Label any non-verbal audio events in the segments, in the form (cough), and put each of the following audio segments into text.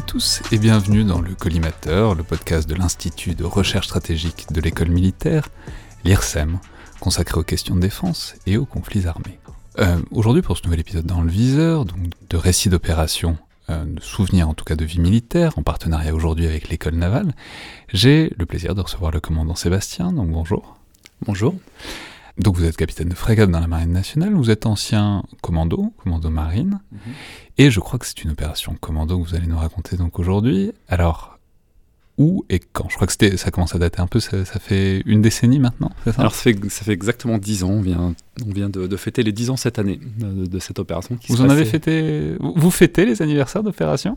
Et tous et bienvenue dans le Collimateur, le podcast de l'Institut de recherche stratégique de l'école militaire, l'IRSEM, consacré aux questions de défense et aux conflits armés. Euh, Aujourd'hui pour ce nouvel épisode dans le viseur, donc de récits d'opérations, euh, de souvenirs en tout cas de vie militaire, en partenariat aujourd'hui avec l'école navale, j'ai le plaisir de recevoir le commandant Sébastien, donc bonjour. Bonjour. Donc vous êtes capitaine de frégate dans la marine nationale, vous êtes ancien commando, commando marine, et je crois que c'est une opération commando que vous allez nous raconter donc aujourd'hui. Alors, où et quand? Je crois que c'était, ça commence à dater un peu, ça, ça fait une décennie maintenant, c'est ça? Alors ça fait, ça fait exactement 10 ans, on vient, on vient de, de fêter les 10 ans cette année de, de cette opération. Qui Vous en avez fêté vous fêtez les anniversaires d'opération?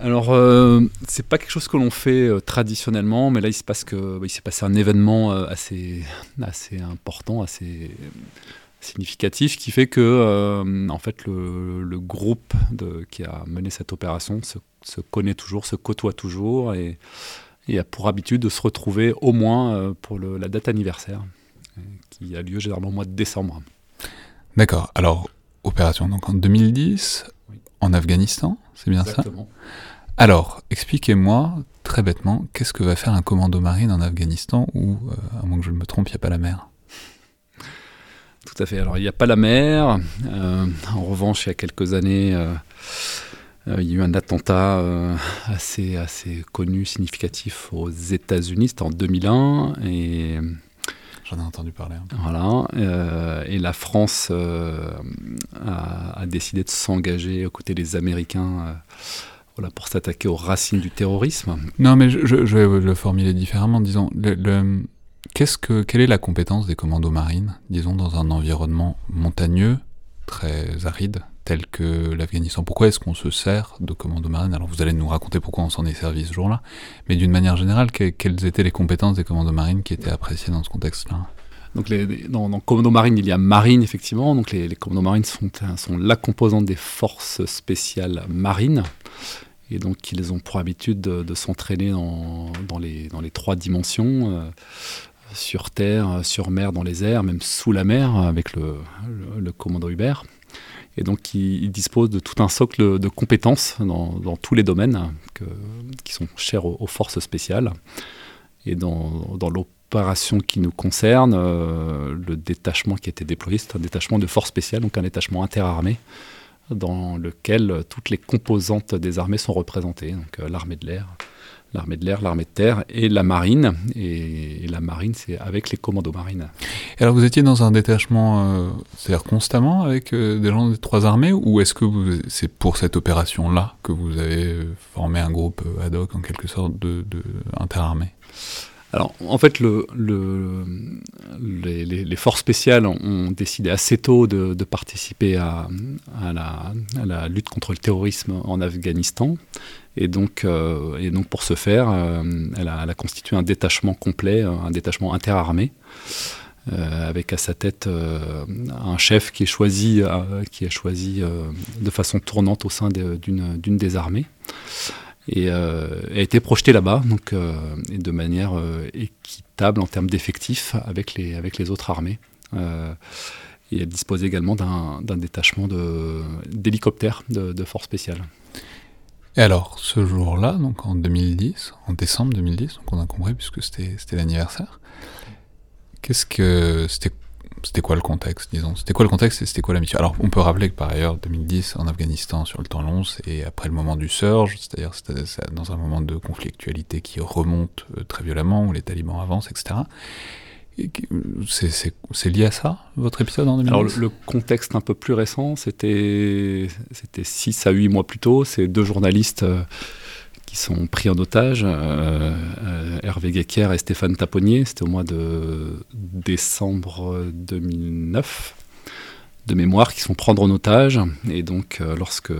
Alors euh, c'est pas quelque chose que l'on fait euh, traditionnellement, mais là il se passe que il s'est passé un événement euh, assez, assez important, assez significatif, qui fait que euh, en fait le, le groupe de, qui a mené cette opération se, se connaît toujours, se côtoie toujours et, et a pour habitude de se retrouver au moins pour le- la date anniversaire, qui a lieu généralement au mois de décembre. D'accord, alors, opération donc en 2010, Oui. en Afghanistan, c'est bien ça Exactement. Alors, expliquez-moi très bêtement, qu'est-ce que va faire un commando marine en Afghanistan où, euh, à moins que je ne me trompe, il n'y a pas la mer? Tout à fait. Alors, il n'y a pas la mer. Euh, en revanche, il y a quelques années, euh, il y a eu un attentat assez, assez connu, significatif aux États-Unis. C'était en 2001. Et J'en ai entendu parler. hein. voilà. euh, et la France euh, a, a décidé de s'engager aux côtés des Américains. euh, voilà, pour s'attaquer aux racines du terrorisme. Non, mais je, je- je vais le formuler différemment. Disons, le, le- qu'est-ce que, quelle est la compétence des commandos marines, disons, dans un environnement montagneux, très aride, tel que l'Afghanistan Pourquoi est-ce qu'on se sert de commandos marines Alors, vous allez nous raconter pourquoi on s'en est servi ce jour-là, mais d'une manière générale, que- quelles étaient les compétences des commandos marines qui étaient appréciées dans ce contexte-là? Donc les, dans, dans Commando Marine, il y a Marine, effectivement. Donc les, les Commandos Marines sont, la composante des forces spéciales marines. Et donc ils ont pour habitude de, de s'entraîner dans, dans les, dans les trois dimensions, euh, sur terre, sur mer, dans les airs, même sous la mer, avec le, le, le commando Hubert. Et donc ils, ils disposent de tout un socle de compétences dans, tous les domaines que- qui sont chers aux, forces spéciales. Et dans, l'opération qui nous concerne, euh, le détachement qui a été déployé, c'est un détachement de force spéciale, donc un détachement interarmé, dans lequel toutes les composantes des armées sont représentées. Donc euh, l'armée de l'air, l'armée de l'air, l'armée de terre et la marine. Et, la marine, c'est avec les commandos marines. Alors, vous étiez dans un détachement, euh, c'est-à-dire constamment avec euh, des gens des trois armées, ou est-ce que c'est pour cette opération-là que vous avez euh, formé un groupe ad hoc, en quelque sorte, de, interarmées Alors, en fait, le, le- les, les- forces spéciales ont décidé assez tôt de, de participer à, à la, à la lutte contre le terrorisme en Afghanistan. Et donc, euh, et donc pour ce faire, euh, elle, a, elle a constitué un détachement complet, un détachement interarmé, euh, avec à sa tête euh, un chef qui est choisi, euh, qui est choisi euh, de façon tournante au sein d'une des armées et euh, a été projeté là-bas, donc euh, de manière euh, équitable en termes d'effectifs avec les, avec les autres armées. Et elle dispose également d'un détachement de- d'hélicoptères de, de force spéciale. Et alors, ce jour-là, donc en 2010, en décembre 2010, donc on a compris puisque c'était l'anniversaire, qu'est-ce que c'était c'était quoi le contexte, disons? C'était quoi le contexte et c'était quoi la mission Alors, on peut rappeler que par ailleurs, 2010, en Afghanistan, sur le temps long, c'est après le moment du surge, c'est-à-dire c'est c'est dans un moment de conflictualité qui remonte euh, très violemment, où les talibans avancent, etc. Et qui- C'est lié à ça, votre épisode en 2010 Alors le, le contexte un peu plus récent, c'était 6 à 8 mois plus tôt, c'est deux journalistes euh, qui sont pris en otage, euh, euh, Hervé Guéquer et Stéphane Taponnier, c'était au mois de décembre 2009, de mémoire, qui sont prendre en otage. Et donc euh, lorsque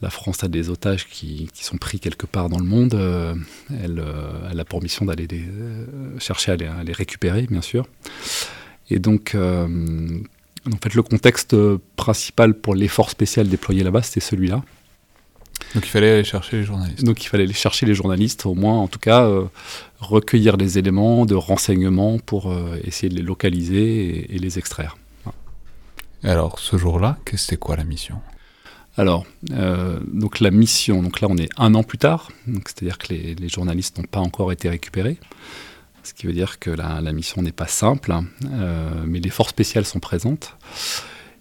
la France a des otages qui, sont pris quelque part dans le monde, elle, a pour mission d'aller chercher à les, à les récupérer, bien sûr. Et donc, en fait, le contexte principal pour l'effort spécial déployé là-bas, c'était celui-là. Donc il fallait aller chercher les journalistes. Donc il fallait aller chercher les journalistes, au moins en tout cas euh, recueillir les éléments de renseignement pour euh, essayer de les localiser et, et les extraire. Et alors ce jour-là, que- c'était quoi la mission? Alors, euh, donc la mission, donc là on est un an plus tard, c'est-à-dire que les, journalistes n'ont pas encore été récupérés, ce qui veut dire que la, mission n'est pas simple, euh, mais les forces spéciales sont présentes.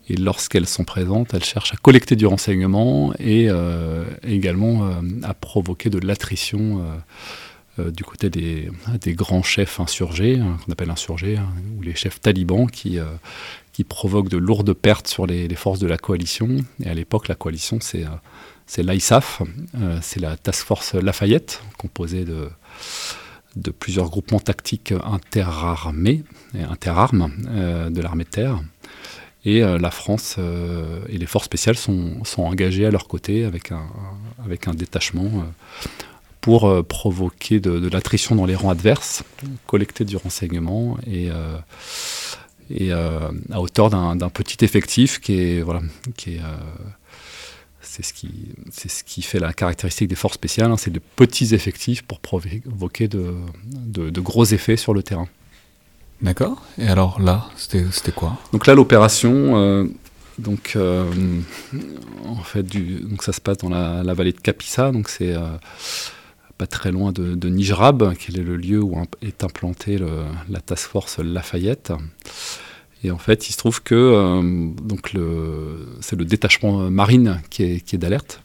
Et lorsqu'elles sont présentes, elles cherchent à collecter du renseignement et euh, également à provoquer de l'attrition du côté des, grands chefs insurgés, hein, qu'on appelle insurgés, hein, ou les chefs talibans qui, qui provoque de lourdes pertes sur les, forces de la coalition. Et à l'époque, la coalition, c'est euh, l'ISAF, euh, c'est la Task Force Lafayette, composée de, de plusieurs groupements tactiques interarmés interarmes euh, de l'armée de terre. Et la France et les forces spéciales sont, engagées à leur côté avec un, détachement pour provoquer de, l'attrition dans les rangs adverses, collecter du renseignement et euh, à hauteur d'un petit effectif qui est voilà qui est euh, c'est ce qui ce qui fait la caractéristique des forces spéciales hein, c'est de petits effectifs pour provoquer de, gros effets sur le terrain d'accord. Et alors là c'était quoi? Donc là l'opération euh, donc en fait donc ça se passe dans la, vallée de Capissa. Donc c'est pas très loin de, Nijrab, qui est le lieu où est implantée la task force Lafayette. Et en fait, il se trouve que euh, donc c'est le détachement marine qui est, d'alerte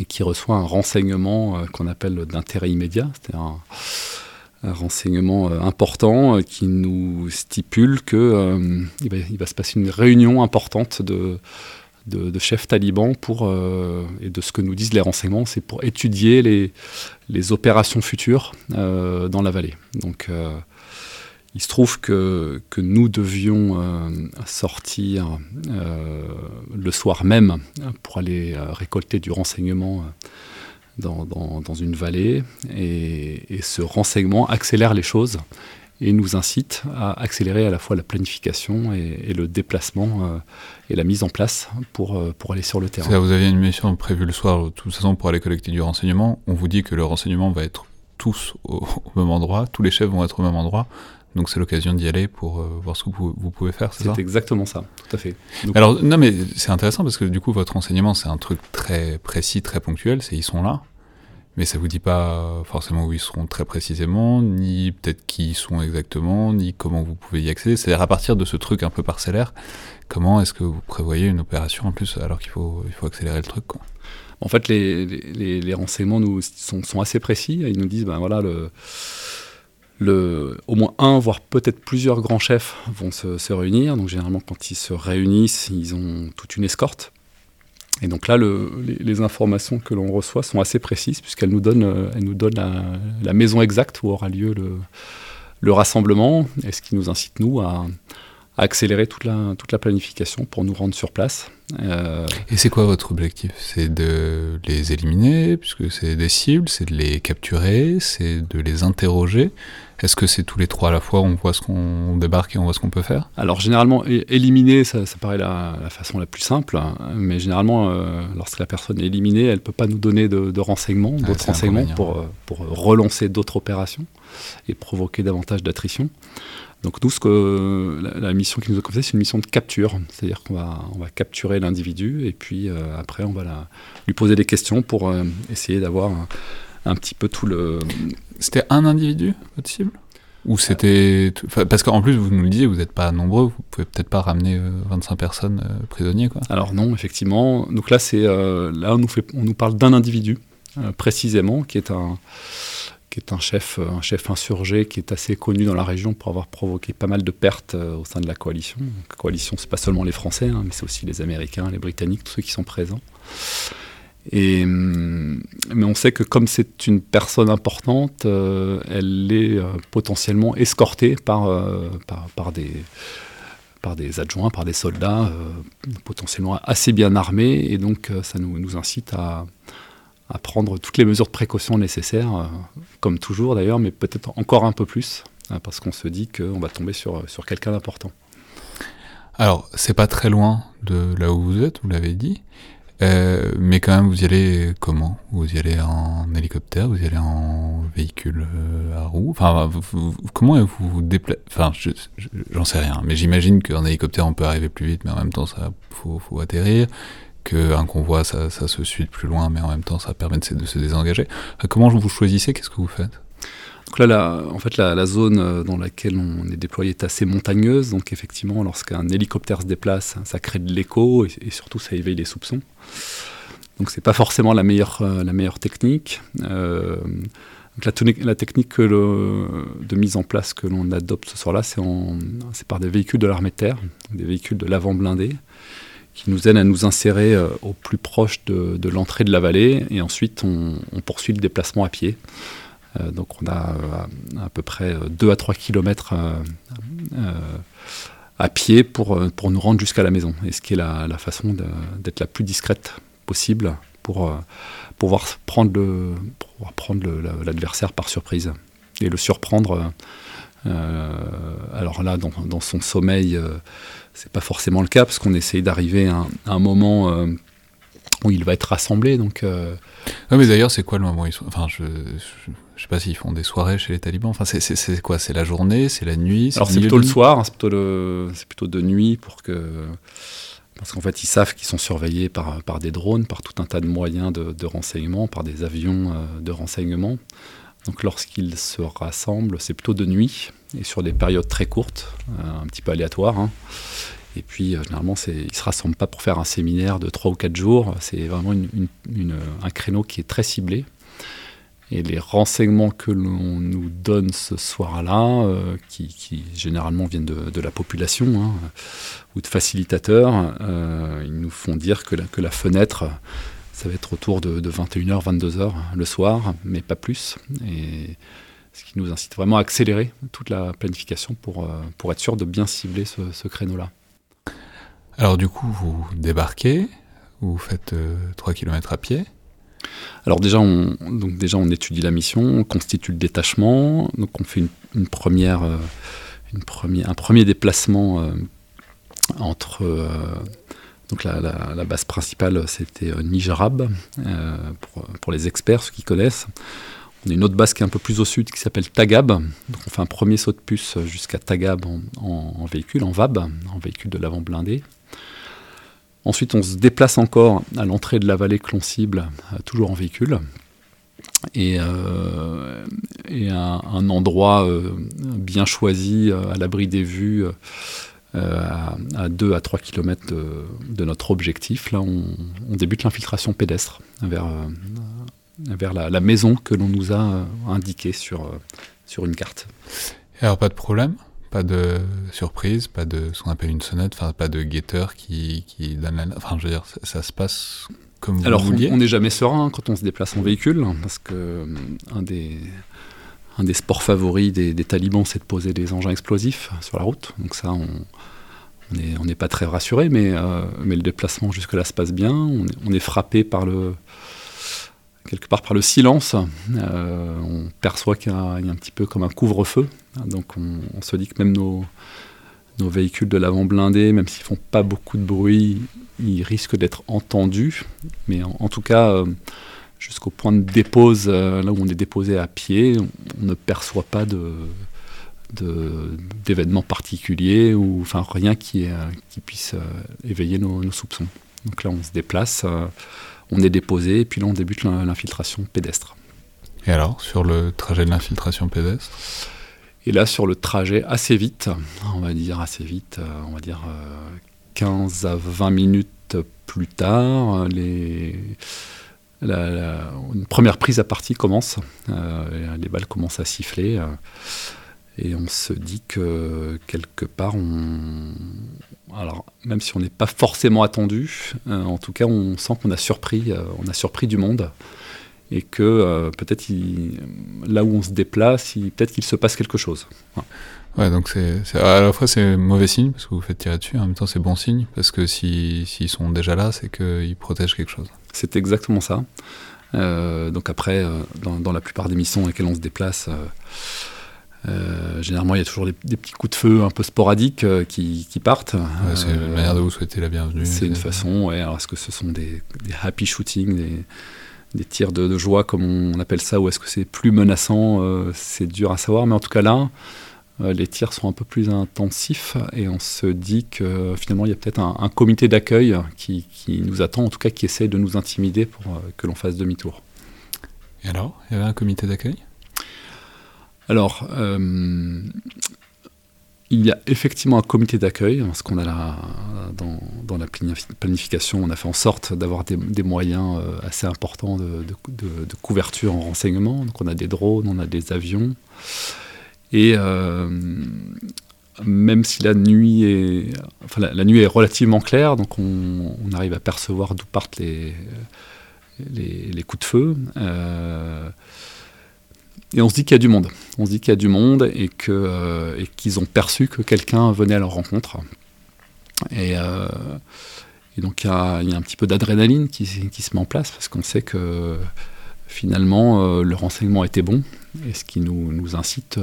et qui reçoit un renseignement euh, qu'on appelle d'intérêt immédiat, c'est un, renseignement euh, important qui nous stipule qu'il va, il va se passer une réunion importante de, de, chefs talibans pour, euh, et de ce que nous disent les renseignements, c'est pour étudier les, les opérations futures euh, dans la vallée. Donc euh, il se trouve que, que nous devions sortir le soir même pour aller récolter du renseignement dans, dans, une vallée et, et, ce renseignement accélère les choses et nous incite à accélérer à la fois la planification et, le déplacement euh, et la mise en place pour, euh, pour aller sur le terrain. vous aviez une mission prévue le soir, de toute façon, pour aller collecter du renseignement. On vous dit que le renseignement va être tous au, (laughs) même endroit, tous les chefs vont être au même endroit. Donc c'est l'occasion d'y aller pour euh, voir ce que vous, pouvez faire, c'est ça C'est exactement ça, tout à fait. Alors non mais c'est intéressant parce que du coup votre renseignement c'est un truc très précis, très ponctuel, c'est ils sont là mais ça vous dit pas forcément où ils seront très précisément, ni peut-être qui ils sont exactement, ni comment vous pouvez y accéder. C'est-à-dire à partir de ce truc un peu parcellaire, comment est-ce que vous prévoyez une opération en plus alors qu'il faut, il faut accélérer le truc quoi? En fait, les, les, les, renseignements nous sont, sont, assez précis. Ils nous disent, ben voilà, le, le, au moins un, voire peut-être plusieurs grands chefs vont se, réunir. Donc généralement, quand ils se réunissent, ils ont toute une escorte et donc là, les, informations que l'on reçoit sont assez précises puisqu'elles nous donnent, euh, nous donnent la, maison exacte où aura lieu le, rassemblement et ce qui nous incite, nous, à, accélérer toute la, toute la planification pour nous rendre sur place. Euh, et c'est quoi votre objectif? C'est de les éliminer, puisque c'est des cibles, c'est de les capturer, c'est de les interroger? Est-ce que c'est tous les trois à la fois, on voit ce qu'on débarque et on voit ce qu'on peut faire? Alors généralement, éliminer, ça, paraît la, façon la plus simple, hein. mais généralement, euh, lorsque la personne est éliminée, elle ne peut pas nous donner de, renseignements, ah, d'autres renseignements pour, euh, pour relancer d'autres opérations et provoquer davantage d'attrition. Donc nous, ce que, la, mission qui nous a confiée, c'est une mission de capture. C'est-à-dire qu'on va, on va capturer l'individu et puis euh, après, on va la, lui poser des questions pour essayer d'avoir un petit peu tout le. C'était un individu, votre cible? Ou c'était. Parce qu'en plus, vous nous le disiez, vous n'êtes pas nombreux, vous pouvez peut-être pas ramener 25 euh, personnes euh, prisonniers, quoi. Alors non, effectivement. Donc là, c'est euh, là on nous, fait, on nous parle d'un individu, précisément, qui est un qui est un chef, un chef insurgé qui est assez connu dans la région pour avoir provoqué pas mal de pertes au sein de la coalition. la coalition, c'est pas seulement les Français, hein, mais c'est aussi les Américains, les Britanniques, tous ceux qui sont présents. Hum, mais on sait que comme c'est une personne importante, euh, elle est euh, potentiellement escortée par, euh, des, adjoints, par des soldats potentiellement assez bien armés. Et donc ça nous incite à, à, prendre toutes les mesures de précaution nécessaires, comme toujours d'ailleurs, mais peut-être encore un peu plus, hein, parce qu'on se dit qu'on va tomber sur, sur quelqu'un d'important. Alors, c'est pas très loin de là où vous êtes, vous l'avez dit. Euh, mais quand même, vous y allez comment? Vous y allez en hélicoptère Vous y allez en véhicule euh, à roues? Enfin, comment vous vous déplacez? Enfin, j'en sais rien, mais j'imagine qu'en hélicoptère, on peut arriver plus vite, mais en même temps, ça faut, faut atterrir. Qu'un convoi, ça, ça, se suit de plus loin, mais en même temps, ça permet de se, désengager. Comment vous choisissez Qu'est-ce que vous faites? Donc là, la, en fait, la, zone dans laquelle on est déployé est assez montagneuse. Donc effectivement, lorsqu'un hélicoptère se déplace, ça crée de l'écho et, surtout ça éveille les soupçons. Donc c'est pas forcément la meilleure, meilleure technique. Euh, la, technique de mise en place que l'on adopte ce soir-là, c'est par des véhicules de l'armée de terre, des véhicules de l'avant blindé, qui nous aident à nous insérer euh, au plus proche de, l'entrée de la vallée, et ensuite on, poursuit le déplacement à pied. Euh, donc on a euh, à peu près 2 à 3 km à pied pour, pour nous rendre jusqu'à la maison, et ce qui est la, façon d'être la plus discrète possible pour pouvoir prendre l'adversaire par surprise et le surprendre. Alors là, dans, son sommeil, c'est pas forcément le cas parce qu'on essaye d'arriver à, à, un moment euh, où il va être rassemblé. Donc, euh, non, mais d'ailleurs, c'est quoi le moment. Enfin, je, je, je sais pas s'ils font des soirées chez les talibans. Enfin, c'est quoi C'est la journée C'est la nuit Alors, c'est plutôt le soir. Hein, c'est plutôt, le... plutôt de nuit pour que parce qu'en fait, ils savent qu'ils sont surveillés par, par des drones, par tout un tas de moyens de, de renseignement, par des avions euh, de renseignement. Donc lorsqu'ils se rassemblent, c'est plutôt de nuit et sur des périodes très courtes, euh, un petit peu aléatoires. Hein. Et puis euh, généralement, ils ne se rassemblent pas pour faire un séminaire de 3 ou 4 jours. C'est vraiment un créneau qui est très ciblé. Et les renseignements que l'on nous donne ce soir-là, euh, qui, généralement viennent de, la population hein, ou de facilitateurs, ils nous font dire que la, que la, fenêtre, ça va être autour de, de 21h, 22h le soir, mais pas plus. Et ce qui nous incite vraiment à accélérer toute la planification pour, euh, pour être sûr de bien cibler ce, ce créneau-là. Alors du coup, vous débarquez, vous faites 3 km à pied. Alors déjà on, donc déjà, on étudie la mission, on constitue le détachement, donc on fait une, une première, euh, une première, un premier déplacement euh, entre... Euh, donc la, la, la, base principale, c'était euh, Nijarab, euh, pour, pour, les experts, ceux qui connaissent. On a une autre base qui est un peu plus au sud, qui s'appelle Tagab. Donc on fait un premier saut de puce jusqu'à Tagab en, véhicule, en VAB, en véhicule de l'avant blindé. Ensuite, on se déplace encore à l'entrée de la vallée que l'on cible, euh, toujours en véhicule. Et, euh, un, endroit euh, bien choisi, à l'abri des vues, à, 2 à 3 km de, notre objectif. Là, on, on débute l'infiltration pédestre vers, vers la, la, maison que l'on nous a indiquée sur, sur une carte. Alors, pas de problème pas de surprise, pas de ce qu'on appelle une sonnette, enfin pas de guetteur qui, qui donne la... Enfin, je veux dire, ça, ça se passe comme vous Alors, vouliez on n'est jamais serein quand on se déplace en véhicule, parce que euh, un des, un des sports favoris des, des talibans, c'est de poser des engins explosifs sur la route. Donc ça, on on n'est pas très rassuré, mais, euh, mais le déplacement jusque-là se passe bien. On est, on est frappé par le quelque part par le silence, euh, on perçoit qu'il y, a un petit peu comme un couvre-feu. Donc on, se dit que même nos, nos véhicules de l'avant blindé, même s'ils font pas beaucoup de bruit, ils risquent d'être entendus. Mais en, tout cas, euh, jusqu'au point de dépose, euh, là où on est déposé à pied, on, ne perçoit pas de d'événements particuliers ou enfin rien qui, puisse éveiller nos, soupçons. Donc là, on se déplace. Euh, on est déposé, et puis là on débute l'infiltration pédestre. Et alors, sur le trajet de l'infiltration pédestre? Et là, sur le trajet assez vite, on va dire assez vite, on va dire 15 à 20 minutes plus tard, les, la, la, une première prise à partie commence, euh, les balles commencent à siffler. Euh, et on se dit que quelque part, on... alors même si on n'est pas forcément attendu, euh, en tout cas, on sent qu'on a surpris, euh, on a surpris du monde et que euh, peut-être là où on se déplace, peut-être qu'il se passe quelque chose. Ouais. Ouais, donc c'est à la fois c'est mauvais signe parce que vous faites tirer dessus, en même temps c'est bon signe parce que s'ils si, sont déjà là, c'est qu'ils protègent quelque chose. C'est exactement ça. Euh, donc après, euh, dans, dans, la plupart des missions dans lesquelles on se déplace, euh, euh, généralement, il y a toujours des, des, petits coups de feu un peu sporadiques euh, qui, qui, partent. Ouais, c'est euh, une manière de vous souhaiter la bienvenue. C'est une façon, ouais. Alors, est-ce que ce sont des, des happy shooting, des, des tirs de, de, joie, comme on appelle ça, ou est-ce que c'est plus menaçant C'est dur à savoir, mais en tout cas là, les tirs sont un peu plus intensifs et on se dit que finalement il y a peut-être un, comité d'accueil qui, nous attend, en tout cas qui essaye de nous intimider pour que l'on fasse demi-tour. Et alors, il y avait un comité d'accueil? Alors, il y a effectivement un comité d'accueil, parce qu'on a dans, la planification, on a fait en sorte d'avoir des, moyens euh, assez importants de, couverture en renseignement. Donc on a des drones, on a des avions. Et euh, même si la nuit est, relativement claire, donc on, arrive à percevoir d'où partent les, coups de feu. Euh, et on se dit qu'il y a du monde. On se dit qu'il y a du monde et euh, et qu'ils ont perçu que quelqu'un venait à leur rencontre. Et, euh, donc il y, a, un petit peu d'adrénaline qui, se met en place parce qu'on sait que finalement euh, le renseignement était bon et ce qui nous, nous incite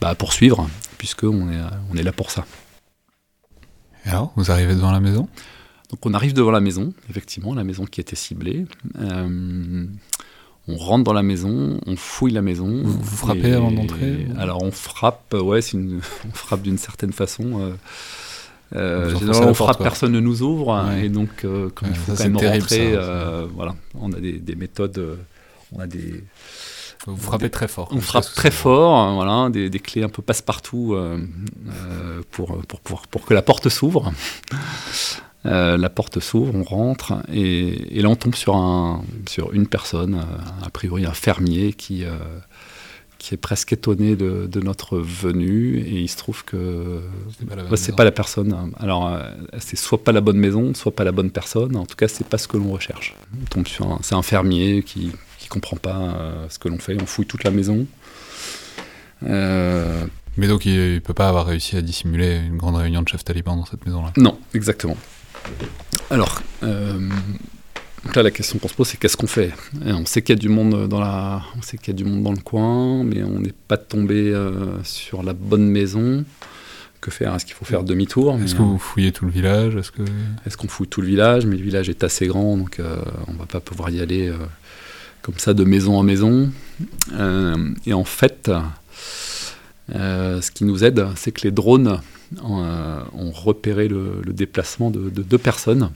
bah, à poursuivre puisqu'on est, on est là pour ça. Et alors, vous arrivez devant la maison? Donc on arrive devant la maison, effectivement, la maison qui était ciblée on rentre dans la maison, on fouille la maison. Vous, frappez avant d'entrer Alors on frappe, ouais, une, (laughs) on frappe d'une certaine façon. Euh, euh, généralement, on frappe, personne ne nous ouvre, et donc euh, quand il faut quand même rentrer, voilà, on a des, méthodes, on a des. Vous frappez très fort. On frappe très fort, voilà, des, clés un peu passe-partout pour, pour, pour, pour, que la porte s'ouvre. Euh, la porte s'ouvre, on rentre, et, là on tombe sur, un, sur une personne, euh, a priori un fermier, qui, euh, qui est presque étonné de, notre venue, et il se trouve que c'est pas, la personne. Alors c'est soit pas la bonne maison, soit pas la bonne personne, en tout cas c'est pas ce que l'on recherche. On tombe sur c'est un fermier qui, qui comprend pas ce que l'on fait, on fouille toute la maison. Mais donc il ne peut pas avoir réussi à dissimuler une grande réunion de chefs talibans dans cette maison-là? Non, exactement. Alors, euh, là, la question qu'on se pose, c'est qu'est-ce qu'on fait On sait qu'il y a du monde dans la, on sait qu'il y a du monde dans le coin, mais on n'est pas tombé euh, sur la bonne maison. Que faire? Est-ce qu'il faut faire demi-tour? Est-ce que vous fouillez tout le village? Est-ce que est-ce qu'on fouille tout le village? Mais le village est assez grand, donc euh, on va pas pouvoir y aller comme ça de maison en maison. et en fait, ce qui nous aide, c'est que les drones euh, ont repéré le, déplacement de, deux personnes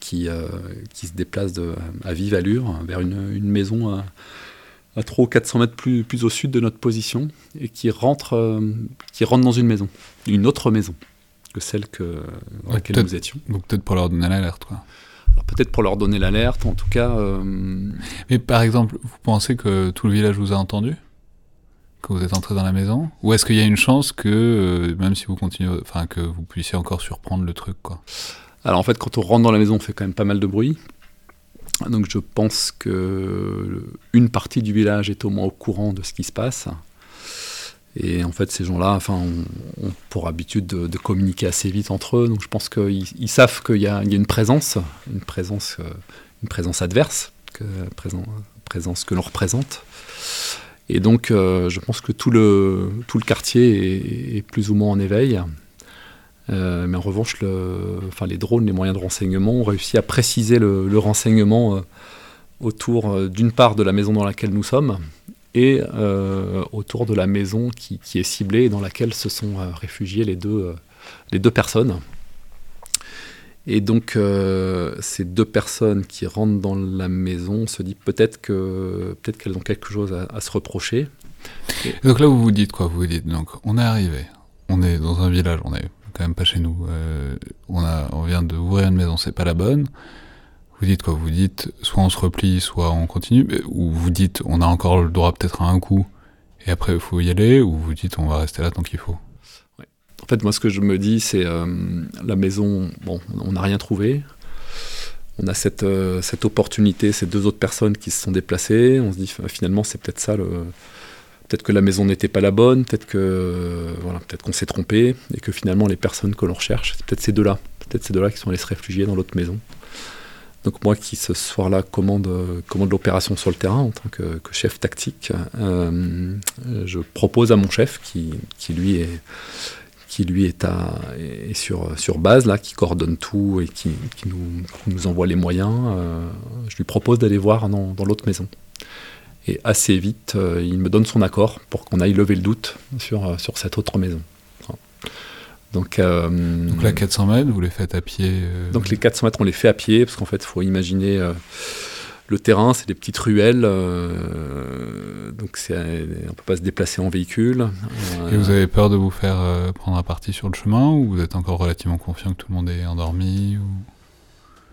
qui, euh, qui se déplacent de, à vive allure vers une, une maison à, à 300 ou 400 mètres plus, plus au sud de notre position et qui rentrent, euh, qui rentrent dans une maison, une autre maison que celle que, dans laquelle nous étions. Donc peut-être pour leur donner l'alerte, quoi. peut-être pour leur donner l'alerte, en tout cas. Mais par exemple, vous pensez que tout le village vous a entendu? Vous êtes entré dans la maison Ou est-ce qu'il y a une chance que, euh, même si vous continuez, enfin, que vous puissiez encore surprendre le truc, quoi? Alors en fait, quand on rentre dans la maison, on fait quand même pas mal de bruit. Donc je pense que une partie du village est au moins au courant de ce qui se passe. Et en fait, ces gens-là, enfin, ont, pour habitude de, communiquer assez vite entre eux. Donc je pense qu'ils savent qu'il y, a une présence, une présence, euh, une présence adverse, présence que l'on représente. Et donc, euh, je pense que tout le, tout le quartier est, plus ou moins en éveil. Euh, mais en revanche, enfin, les drones, les moyens de renseignement ont réussi à préciser le, renseignement euh, autour d'une part de la maison dans laquelle nous sommes et autour de la maison qui, qui, est ciblée et dans laquelle se sont réfugiées les deux, les deux personnes. Et donc, euh, ces deux personnes qui rentrent dans la maison se disent peut-être que peut-être qu'elles ont quelque chose à, se reprocher. donc là, vous vous dites quoi? Vous vous dites donc, on est arrivé, on est dans un village, on est quand même pas chez nous. Euh, on a, on vient d'ouvrir une maison, c'est pas la bonne. Vous dites quoi? Vous dites soit on se replie, soit on continue, ou vous dites on a encore le droit peut-être à un coup et après il faut y aller, ou vous dites on va rester là tant qu'il faut? En fait, moi, ce que je me dis, c'est euh, la maison, bon, on n'a rien trouvé. On a cette, euh, cette opportunité, ces deux autres personnes qui se sont déplacées. On se dit, finalement, c'est peut-être ça. Peut-être que la maison n'était pas la bonne, peut-être que voilà, peut-être qu'on s'est trompé et que finalement les personnes que l'on recherche, c'est peut-être ces deux-là, peut-être ces deux-là qui sont allés se réfugier dans l'autre maison. Donc moi qui ce soir-là commande, commande l'opération sur le terrain en tant que, chef tactique, euh, je propose à mon chef qui, qui lui est qui lui est, à, sur, sur base, là, qui coordonne tout et qui, nous, nous, envoie les moyens, euh, je lui propose d'aller voir dans, dans l'autre maison. Et assez vite, il me donne son accord pour qu'on aille lever le doute sur, sur cette autre maison. Donc, donc là, 400 mètres, vous les faites à pied Donc les 400 mètres, on les fait à pied, parce qu'en fait, il faut imaginer le terrain, c'est des petites ruelles, euh, donc on ne peut pas se déplacer en véhicule. Et vous avez peur de vous faire euh, prendre à partie sur le chemin ou vous êtes encore relativement confiant que tout le monde est endormi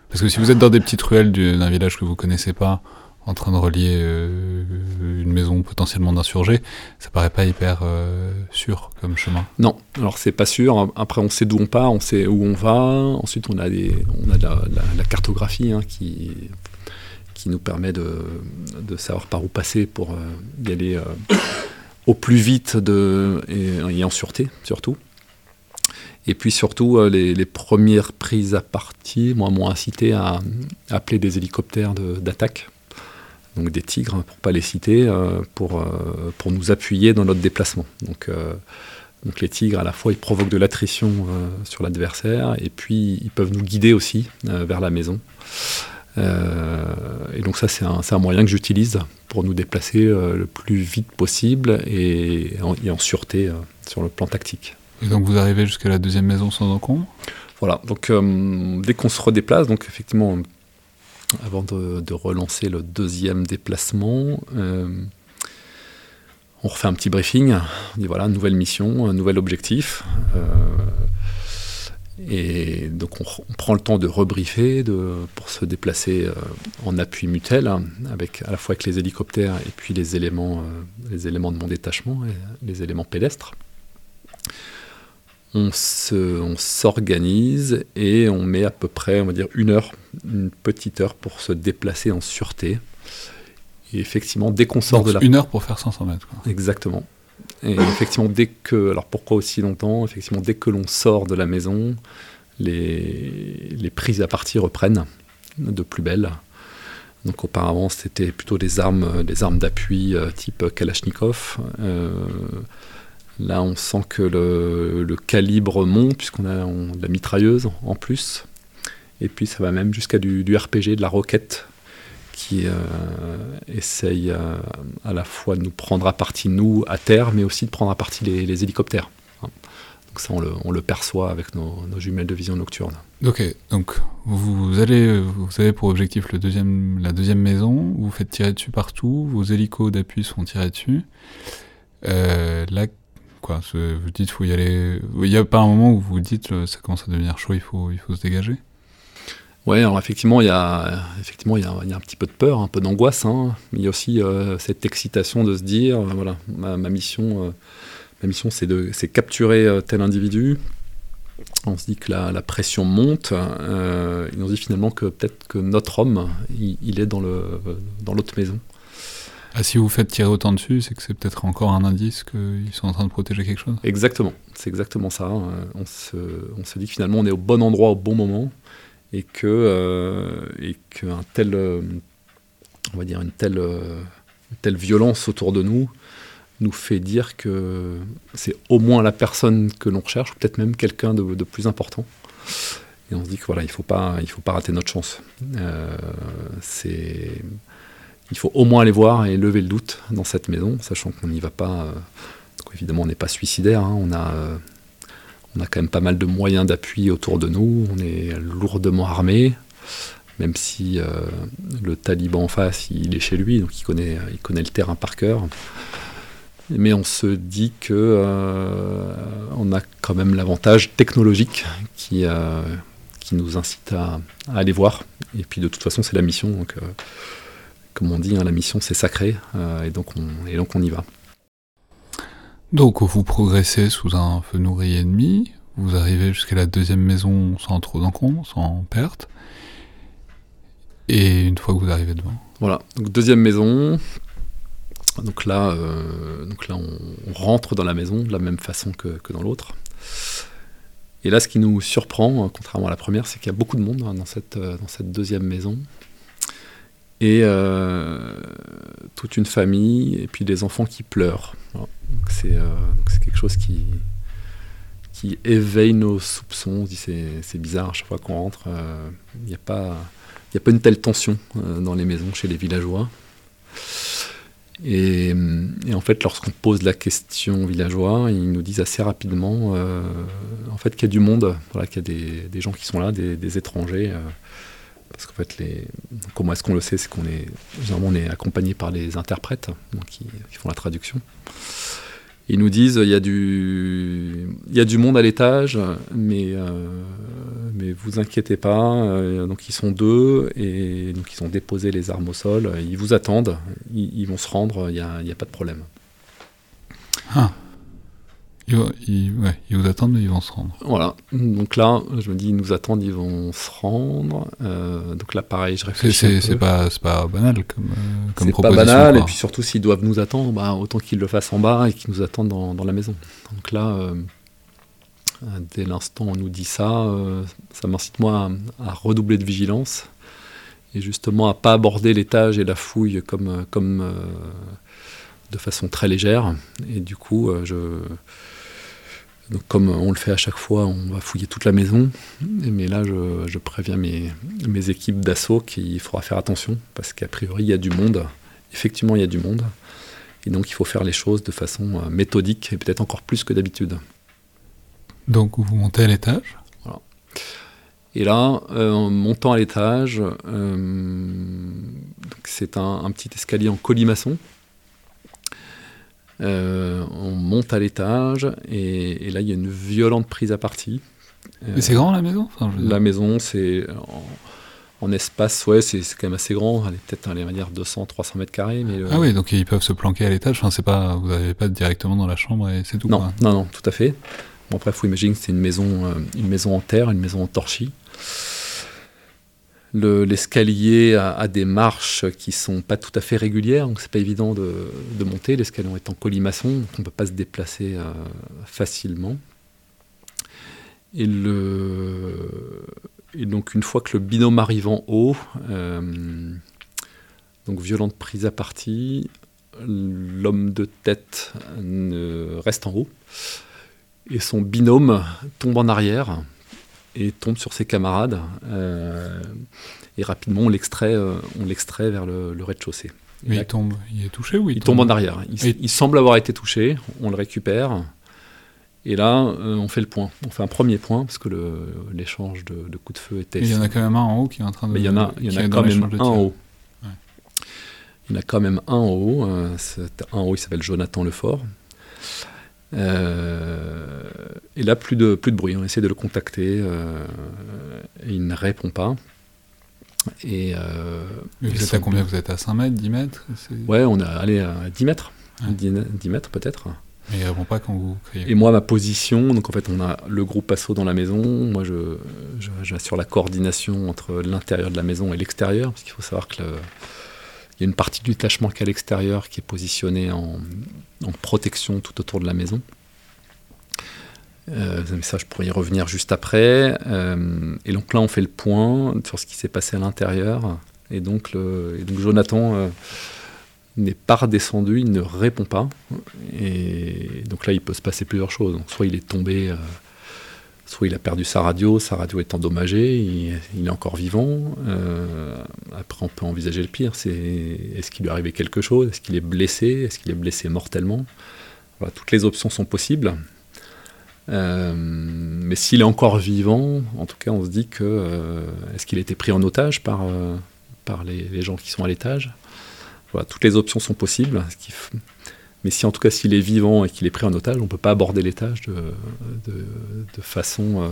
Parce que si vous êtes dans des petites ruelles d'un village que vous connaissez pas, en train de relier euh, une maison potentiellement d'insurgés, ça paraît pas hyper sûr comme chemin. Non, alors c'est pas sûr. Après, on sait d'où on part, on sait où on va. Ensuite, on a, des, on a de la, cartographie hein, qui qui nous permet de, savoir par où passer pour euh, y aller euh, au plus vite et, en sûreté surtout. Et puis surtout, euh, les, premières prises à partie m'ont incité à, appeler des hélicoptères d'attaque, donc des tigres, pour pas les citer, pour, pour nous appuyer dans notre déplacement. Donc, donc les tigres, à la fois, ils provoquent de l'attrition sur l'adversaire, et puis ils peuvent nous guider aussi vers la maison. Euh, et donc ça, c'est un, moyen que j'utilise pour nous déplacer euh, le plus vite possible et en, sûreté euh, sur le plan tactique. Et donc vous arrivez jusqu'à la deuxième maison sans encombre? Voilà, donc dès qu'on se redéplace, donc effectivement, avant de, relancer le deuxième déplacement, on refait un petit briefing, on dit voilà, nouvelle mission, un nouvel objectif. Et donc on, prend le temps de rebriefer, de, pour se déplacer euh, en appui mutuel, hein, avec, à la fois avec les hélicoptères et puis les éléments, euh, les éléments de mon détachement, les éléments pédestres. On s'organise et on met à peu près, on va dire, une heure, une petite heure pour se déplacer en sûreté. Et effectivement, dès qu'on sort de la... Une heure pour faire 500 mètres. Exactement. Et effectivement, dès que. Alors pourquoi aussi longtemps? Effectivement, dès que l'on sort de la maison, les, les prises à partie reprennent de plus belle. Donc auparavant, c'était plutôt des armes, des armes d'appui euh, type Kalachnikov. Euh, là, on sent que le, le calibre monte, puisqu'on a de la mitrailleuse en plus. Et puis ça va même jusqu'à du, du, RPG, de la roquette qui euh, essaye euh, à la fois de nous prendre à partie, nous, à terre, mais aussi de prendre à partie les, hélicoptères. Hein. Donc ça, on le, perçoit avec nos, jumelles de vision nocturne. Ok, donc vous, allez, vous avez pour objectif le deuxième, la deuxième maison, vous faites tirer dessus partout, vos hélicos d'appui sont tirés dessus. Euh, là, quoi, vous dites faut y aller. Il n'y a pas un moment où vous dites ça commence à devenir chaud, il faut, il faut se dégager? Oui, alors effectivement, il y a effectivement il y a, un petit peu de peur, un peu d'angoisse, hein. mais il y a aussi euh, cette excitation de se dire, euh, voilà, ma, mission, euh, ma mission, c'est de, c'est capturer tel individu. On se dit que la, pression monte, et on se dit finalement que peut-être que notre homme, il, est dans le dans l'autre maison. Ah, si vous faites tirer autant dessus, c'est que c'est peut-être encore un indice qu'ils sont en train de protéger quelque chose Exactement, c'est exactement ça. Hein. On se, on se dit que finalement on est au bon endroit au bon moment et que euh, et qu'un tel euh, on va dire une telle euh, telle violence autour de nous nous fait dire que c'est au moins la personne que l'on recherche, peut-être même quelqu'un de, plus important. Et on se dit que voilà, il faut pas, il faut pas rater notre chance. c'est, il faut au moins aller voir et lever le doute dans cette maison, sachant qu'on n'y va pas. évidemment, on n'est pas suicidaire. Hein, on a on a quand même pas mal de moyens d'appui autour de nous, on est lourdement armé, même si euh, le taliban en face, il est chez lui, donc il connaît, il connaît le terrain par cœur. Mais on se dit que euh, on a quand même l'avantage technologique qui, euh, qui nous incite à, aller voir. Et puis de toute façon, c'est la mission. Donc, comme on dit, hein, la mission c'est sacré, et, donc on, et donc on y va. Donc vous progressez sous un feu nourri ennemi, vous arrivez jusqu'à la deuxième maison sans trop d'encombre, sans perte. Et une fois que vous arrivez devant. Voilà, donc deuxième maison. Donc là, euh, donc là on, rentre dans la maison de la même façon que, dans l'autre. Et là, ce qui nous surprend, contrairement à la première, c'est qu'il y a beaucoup de monde hein, dans, cette, euh, dans cette deuxième maison. Et euh, toute une famille, et puis des enfants qui pleurent. Euh, c'est quelque chose qui, qui éveille nos soupçons. On se dit c'est bizarre, chaque fois qu'on rentre, euh, il n'y a, pas, a pas une telle tension euh, dans les maisons chez les villageois. Et, en fait, lorsqu'on pose la question aux villageois, ils nous disent assez rapidement en fait, qu'il y a du monde, voilà, qu'il y a des, gens qui sont là, des, étrangers. parce qu'en fait, les, comment est-ce qu'on le sait C'est qu'on est, on est accompagné par les interprètes donc qui, font la traduction. Ils nous disent il y a du, il y a du monde à l'étage, mais, euh, mais vous inquiétez pas. Euh, donc ils sont deux et donc ils ont déposé les armes au sol. Ils vous attendent, ils, vont se rendre. Il n'y a, a, pas de problème. Ah. Ils, vous attendent, mais ils vont se rendre. Voilà. Donc là, je me dis, ils nous attendent, ils vont se rendre. Euh, donc là, pareil, je réfléchis. C'est pas, pas banal comme, euh, comme C'est pas banal, et puis surtout, s'ils doivent nous attendre, bah, autant qu'ils le fassent en bas et qu'ils nous attendent dans, dans, la maison. Donc là, euh, dès l'instant où on nous dit ça, ça m'incite moi à, redoubler de vigilance et justement à pas aborder l'étage et la fouille comme, comme de façon très légère. Et du coup, je donc, comme on le fait à chaque fois, on va fouiller toute la maison. Mais là, je, préviens mes, mes équipes d'assaut qu'il faudra faire attention parce qu'a priori, il y a du monde. Effectivement, il y a du monde. Et donc, il faut faire les choses de façon euh, méthodique et peut-être encore plus que d'habitude. Donc, vous montez à l'étage? Voilà. Et là, euh, en montant à l'étage, euh, c'est un, un, petit escalier en colimaçon euh, on monte à l'étage et, là il y a une violente prise à partie. Mais c'est grand la maison? La maison, c'est en, espace, ouais, c'est quand même assez grand. Elle est peut-être, va dire, 200-300 mètres carrés. Mais Ah oui, donc ils peuvent se planquer à l'étage. Enfin, c'est pas, vous n'avez pas directement dans la chambre et c'est tout. Non, non, non, tout à fait. Bon, après, il faut imaginer que c'est une maison, euh, une maison en terre, une maison en torchis l'escalier a, des marches qui sont pas tout à fait régulières, donc c'est pas évident de, monter. L'escalier est en colimaçon, donc on peut pas se déplacer euh, facilement. Et, donc une fois que le binôme arrive en haut, euh, donc violente prise à partie, l'homme de tête reste en haut et son binôme tombe en arrière et tombe sur ses camarades. Euh, et rapidement, on l'extrait, euh, on l'extrait vers le, rez-de-chaussée. Mais il tombe, il est touché ou il, tombe, en arrière. Il, semble avoir été touché. On le récupère. Et là, euh, on fait le point. On fait un premier point parce que l'échange de, coups de feu était. il y en a quand même un en haut qui est en train de. Mais il y en a, il y en a quand même un en haut. Il y en a quand même un en haut. un en haut, il s'appelle Jonathan Lefort. Euh, et là, plus de, plus de bruit. On essaie de le contacter euh, et il ne répond pas. Et, euh, vous êtes à combien? Vous êtes à 5 mètres, 10 mètres? Ouais, on est allé à 10 mètres. 10, mètres peut-être. Mais il répond pas quand vous criez. Et moi, ma position, donc en fait, on a le groupe assaut dans la maison. Moi, je, j'assure la coordination entre l'intérieur de la maison et l'extérieur, parce qu'il faut savoir que le, il y a une partie du détachement qui est à l'extérieur, qui est positionnée en, protection tout autour de la maison. Euh, mais ça, je pourrais y revenir juste après. Euh, et donc là, on fait le point sur ce qui s'est passé à l'intérieur. Et donc, donc Jonathan euh, n'est pas redescendu, il ne répond pas. Et donc là, il peut se passer plusieurs choses. soit il est tombé soit il a perdu sa radio, sa radio est endommagée, il, est encore vivant. Euh, après, on peut envisager le pire. C'est est-ce qu'il lui est arrivé quelque chose Est-ce qu'il est blessé Est-ce qu'il est blessé mortellement? Voilà, Toutes les options sont possibles. Euh, mais s'il est encore vivant, en tout cas, on se dit que euh, est-ce qu'il a été pris en otage par, par les, gens qui sont à l'étage? Voilà, Toutes les options sont possibles. Mais si en tout cas s'il est vivant et qu'il est pris en otage, on ne peut pas aborder l'étage de, de, façon euh,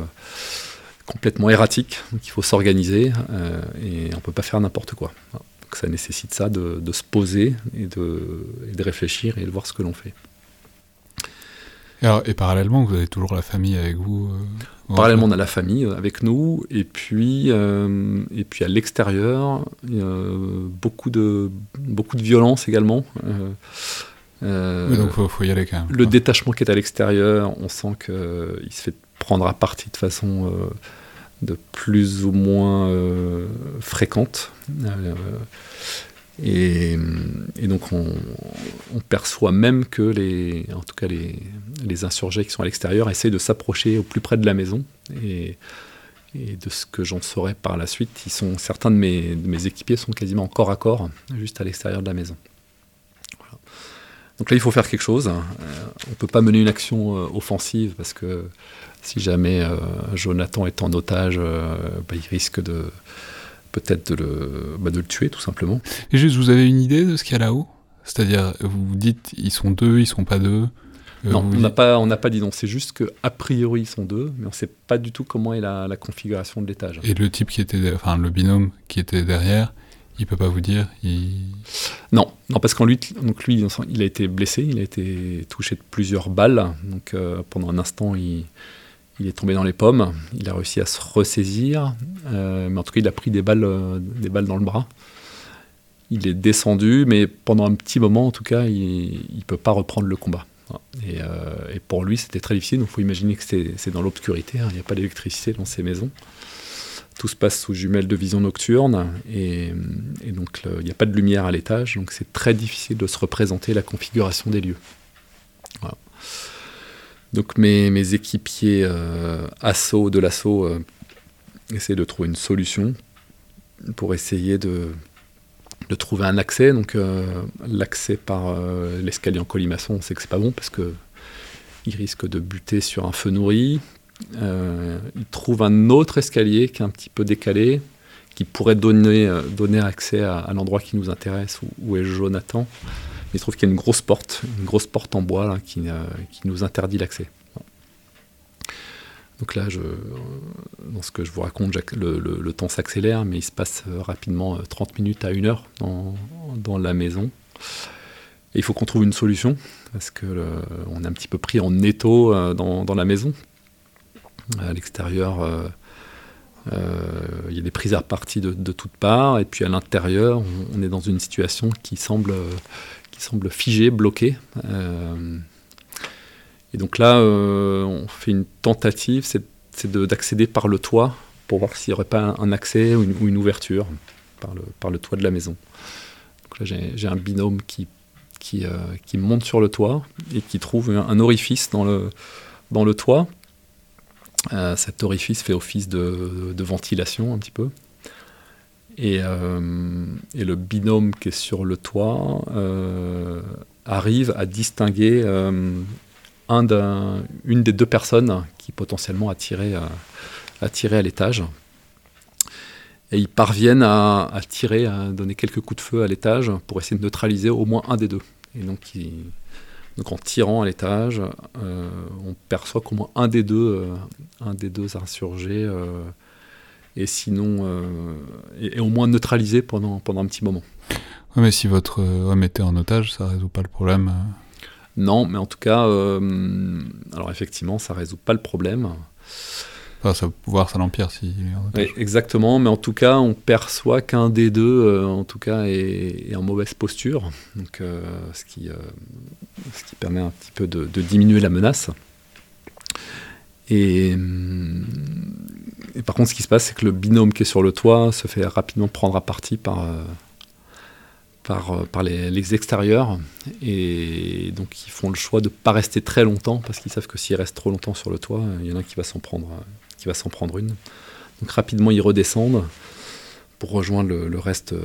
complètement erratique. Donc il faut s'organiser euh, et on ne peut pas faire n'importe quoi. Donc ça nécessite ça de, se poser et de, et de, réfléchir et de voir ce que l'on fait. Et, alors, et, parallèlement, vous avez toujours la famille avec vous euh, Parallèlement, on a la famille avec nous, et puis, et puis à l'extérieur, beaucoup de, beaucoup de violence également. Euh, donc faut, faut y aller quand même. Le détachement qui est à l'extérieur, on sent qu'il se fait prendre à partie de façon euh, de plus ou moins euh, fréquente. Et, donc on, perçoit même que les, en tout cas les, les insurgés qui sont à l'extérieur essaient de s'approcher au plus près de la maison. Et, de ce que j'en saurai par la suite, ils sont, certains de mes, de mes équipiers sont quasiment corps à corps, juste à l'extérieur de la maison. Donc là, il faut faire quelque chose. on ne peut pas mener une action offensive parce que si jamais Jonathan est en otage, bah, il risque de peut-être de le, bah, de le tuer tout simplement. Et juste, vous avez une idée de ce qu'il y a là-haut? C'est-à-dire, vous vous dites, ils sont deux, ils sont pas deux euh, non, on n'a pas, on pas dit non. C'est juste que a priori ils sont deux, mais on ne sait pas du tout comment est la, configuration de l'étage. Et le type qui était, enfin le binôme qui était derrière, il peut pas vous dire. Non, non parce qu'en lui, donc lui, il a été blessé, il a été touché de plusieurs balles. Donc euh, pendant un instant, il, il, est tombé dans les pommes. Il a réussi à se ressaisir, euh, mais en tout cas, il a pris des balles, des balles dans le bras. Il est descendu, mais pendant un petit moment, en tout cas, il ne peut pas reprendre le combat. Euh, et, pour lui, c'était très difficile. Donc, il faut imaginer que c'est dans l'obscurité. Hein. Il n'y a pas d'électricité dans ces maisons. Tout se passe sous jumelles de vision nocturne. Et, donc, il n'y a pas de lumière à l'étage. Donc, c'est très difficile de se représenter la configuration des lieux. Donc, mes, équipiers euh, assaut de l'assaut euh, essaient de trouver une solution pour essayer de de trouver un accès. Donc euh, l'accès par euh, l'escalier en colimaçon, on sait que c'est pas bon parce que il risque de buter sur un feu nourri. Euh, il trouve un autre escalier qui est un petit peu décalé, qui pourrait donner, donner accès à, l'endroit qui nous intéresse, où, est Jonathan. il trouve qu'il y a une grosse porte, une grosse porte en bois qui, qui nous interdit l'accès. Donc là, je, dans ce que je vous raconte, le, temps s'accélère, mais il se passe euh, rapidement 30 euh, minutes à 1 heure dans, la maison. Il faut qu'on trouve une solution, parce qu'on est un petit peu pris en étau euh, dans, la maison. À l'extérieur, il y a des prises à repartie de, toutes parts, et puis à l'intérieur, on, est dans une situation qui semble, qui semble figée, bloquée. Et donc là, euh, on fait une tentative, c'est d'accéder par le toit pour voir s'il n'y aurait pas un accès ou une, ouverture par le, par le, toit de la maison. Là, j'ai un binôme qui, qui, euh, qui, monte sur le toit et qui trouve un, orifice dans le, dans le toit. Euh, cet orifice fait office de, ventilation un petit peu. Et, et, le binôme qui est sur le toit arrive à distinguer une des deux personnes qui potentiellement a tiré, euh, à l'étage. Et ils parviennent à, tirer, à donner quelques coups de feu à l'étage pour essayer de neutraliser au moins un des deux. Et donc, donc en tirant à l'étage, euh, on perçoit qu'au moins un des deux, euh, un des deux insurgés est sinon est, au moins neutralisé pendant, pendant un petit moment. mais si votre homme était en otage, ça résout pas le problème. Non, mais en tout cas, euh, alors effectivement, ça résout pas le problème. Enfin, ça pouvoir, ça l'empire si. exactement, mais en tout cas, on perçoit qu'un des deux, euh, en tout cas, est, en mauvaise posture, donc euh, ce qui ce qui permet un petit peu de, diminuer la menace. Et, et, par contre, ce qui se passe, c'est que le binôme qui est sur le toit se fait rapidement prendre à partie par par, euh, par les, extérieurs. Et donc, ils font le choix de ne pas rester très longtemps parce qu'ils savent que s'ils restent trop longtemps sur le toit, il y en a qui va s'en prendre, va s'en prendre une. Donc, rapidement, ils redescendent pour rejoindre le, reste euh,